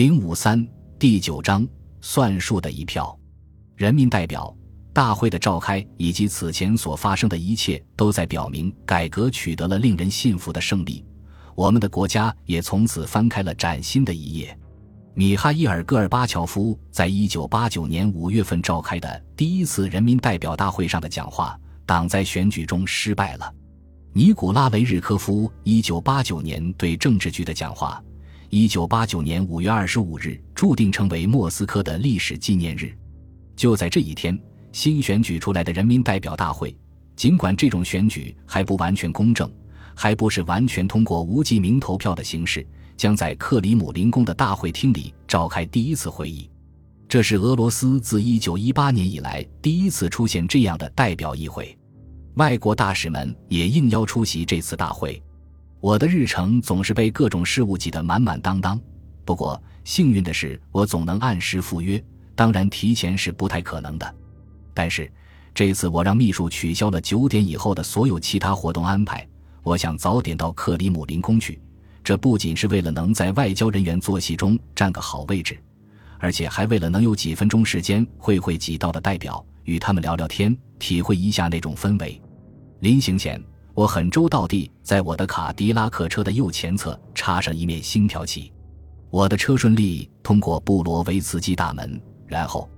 零五三第九章算术的一票，人民代表大会的召开以及此前所发生的一切，都在表明改革取得了令人信服的胜利。我们的国家也从此翻开了崭新的一页。米哈伊尔·戈尔巴乔夫在一九八九年五月份召开的第一次人民代表大会上的讲话，党在选举中失败了。尼古拉维日科夫一九八九年对政治局的讲话。一九八九年五月二十五日注定成为莫斯科的历史纪念日。就在这一天，新选举出来的人民代表大会，尽管这种选举还不完全公正，还不是完全通过无记名投票的形式，将在克里姆林宫的大会厅里召开第一次会议。这是俄罗斯自一九一八年以来第一次出现这样的代表议会。外国大使们也应邀出席这次大会。我的日程总是被各种事务挤得满满当当，不过幸运的是，我总能按时赴约。当然，提前是不太可能的。但是这次我让秘书取消了九点以后的所有其他活动安排。我想早点到克里姆林宫去，这不仅是为了能在外交人员坐席中占个好位置，而且还为了能有几分钟时间会会挤到的代表，与他们聊聊天，体会一下那种氛围。临行前。我很周到地在我的卡迪拉克车的右前侧插上一面星条旗，我的车顺利通过布罗维茨基大门，然后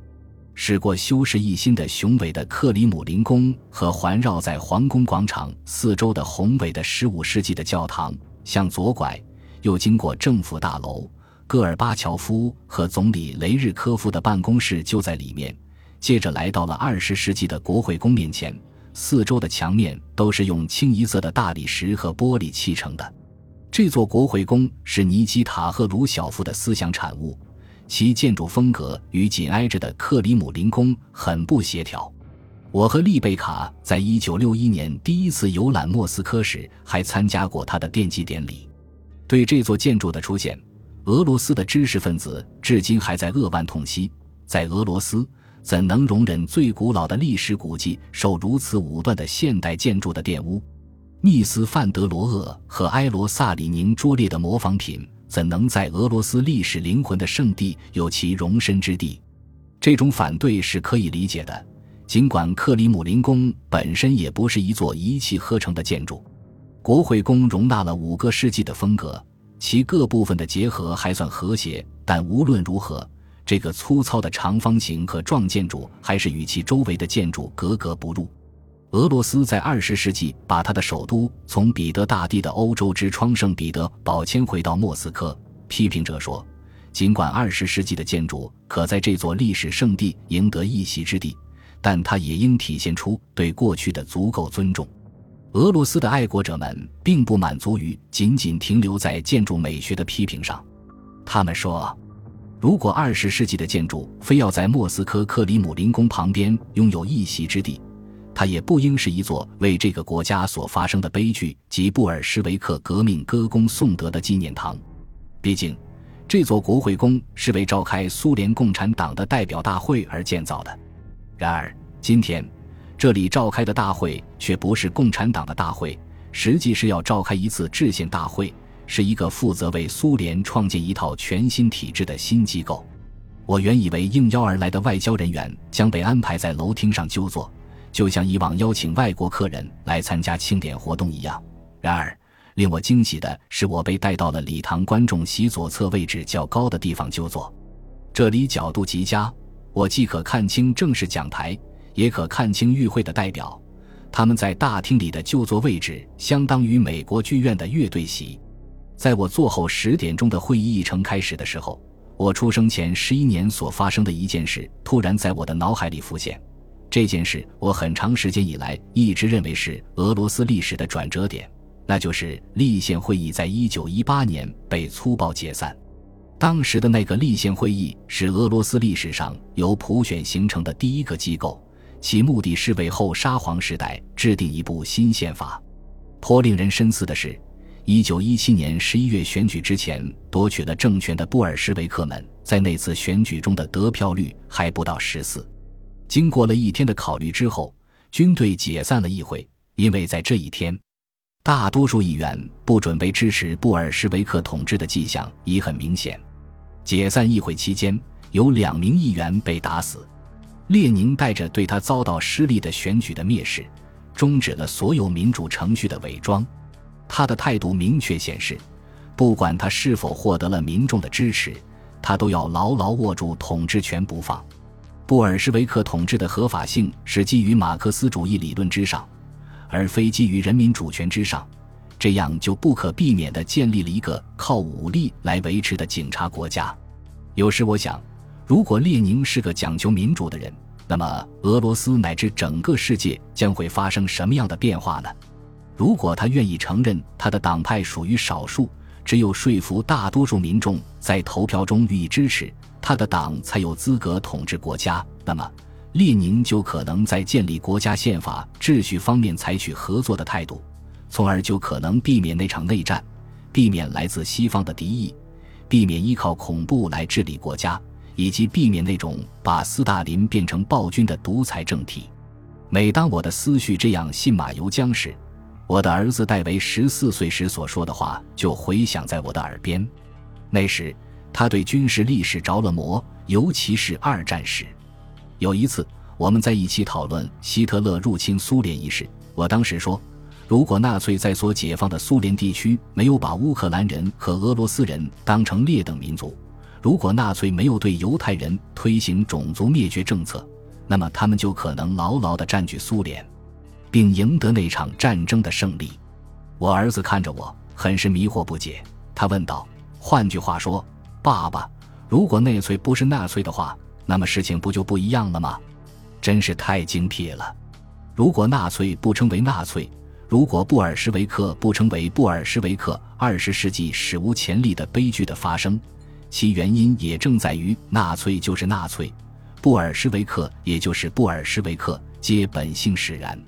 驶过修饰一新的雄伟的克里姆林宫和环绕在皇宫广场四周的宏伟的15世纪的教堂，向左拐，又经过政府大楼，戈尔巴乔夫和总理雷日科夫的办公室就在里面，接着来到了20世纪的国会宫面前。四周的墙面都是用清一色的大理石和玻璃砌成的。这座国会宫是尼基塔赫鲁晓夫的思想产物，其建筑风格与紧挨着的克里姆林宫很不协调。我和丽贝卡在一九六一年第一次游览莫斯科时，还参加过他的奠基典礼。对这座建筑的出现，俄罗斯的知识分子至今还在扼腕痛惜。在俄罗斯。怎能容忍最古老的历史古迹受如此武断的现代建筑的玷污？密斯范德罗厄和埃罗萨里宁拙劣的模仿品怎能在俄罗斯历史灵魂的圣地有其容身之地？这种反对是可以理解的。尽管克里姆林宫本身也不是一座一气呵成的建筑，国会宫容纳了五个世纪的风格，其各部分的结合还算和谐。但无论如何。这个粗糙的长方形和状建筑还是与其周围的建筑格格不入。俄罗斯在二十世纪把它的首都从彼得大帝的欧洲之窗圣彼得堡迁回到莫斯科。批评者说，尽管二十世纪的建筑可在这座历史圣地赢得一席之地，但它也应体现出对过去的足够尊重。俄罗斯的爱国者们并不满足于仅仅停留在建筑美学的批评上，他们说。如果二十世纪的建筑非要在莫斯科克里姆林宫旁边拥有一席之地，它也不应是一座为这个国家所发生的悲剧及布尔什维克革命歌功颂德的纪念堂。毕竟，这座国会宫是为召开苏联共产党的代表大会而建造的。然而，今天这里召开的大会却不是共产党的大会，实际是要召开一次制宪大会。是一个负责为苏联创建一套全新体制的新机构。我原以为应邀而来的外交人员将被安排在楼厅上就坐，就像以往邀请外国客人来参加庆典活动一样。然而，令我惊喜的是，我被带到了礼堂观众席左侧位置较高的地方就坐。这里角度极佳，我既可看清正式讲台，也可看清与会的代表。他们在大厅里的就座位置相当于美国剧院的乐队席。在我坐后十点钟的会议议程开始的时候，我出生前十一年所发生的一件事突然在我的脑海里浮现。这件事我很长时间以来一直认为是俄罗斯历史的转折点，那就是立宪会议在一九一八年被粗暴解散。当时的那个立宪会议是俄罗斯历史上由普选形成的第一个机构，其目的是为后沙皇时代制定一部新宪法。颇令人深思的是。一九一七年十一月选举之前夺取了政权的布尔什维克们，在那次选举中的得票率还不到十四。经过了一天的考虑之后，军队解散了议会，因为在这一天，大多数议员不准备支持布尔什维克统治的迹象已很明显。解散议会期间，有两名议员被打死。列宁带着对他遭到失利的选举的蔑视，终止了所有民主程序的伪装。他的态度明确显示，不管他是否获得了民众的支持，他都要牢牢握住统治权不放。布尔什维克统治的合法性是基于马克思主义理论之上，而非基于人民主权之上。这样就不可避免地建立了一个靠武力来维持的警察国家。有时我想，如果列宁是个讲究民主的人，那么俄罗斯乃至整个世界将会发生什么样的变化呢？如果他愿意承认他的党派属于少数，只有说服大多数民众在投票中予以支持，他的党才有资格统治国家，那么列宁就可能在建立国家宪法秩序方面采取合作的态度。从而就可能避免那场内战，避免来自西方的敌意，避免依靠恐怖来治理国家，以及避免那种把斯大林变成暴君的独裁政体。每当我的思绪这样信马由缰时，我的儿子戴维十四岁时所说的话就回响在我的耳边。那时他对军事历史着了魔，尤其是二战时。有一次我们在一起讨论希特勒入侵苏联一事，我当时说。如果纳粹在所解放的苏联地区没有把乌克兰人和俄罗斯人当成劣等民族，如果纳粹没有对犹太人推行种族灭绝政策，那么他们就可能牢牢地占据苏联，并赢得那场战争的胜利。我儿子看着我，很是迷惑不解。他问道：“换句话说，爸爸，如果纳粹不是纳粹的话，那么事情不就不一样了吗？”真是太精辟了。如果纳粹不称为纳粹，如果布尔什维克不称为布尔什维克，二十世纪史无前例的悲剧的发生，其原因也正在于纳粹就是纳粹，布尔什维克也就是布尔什维克，皆本性使然。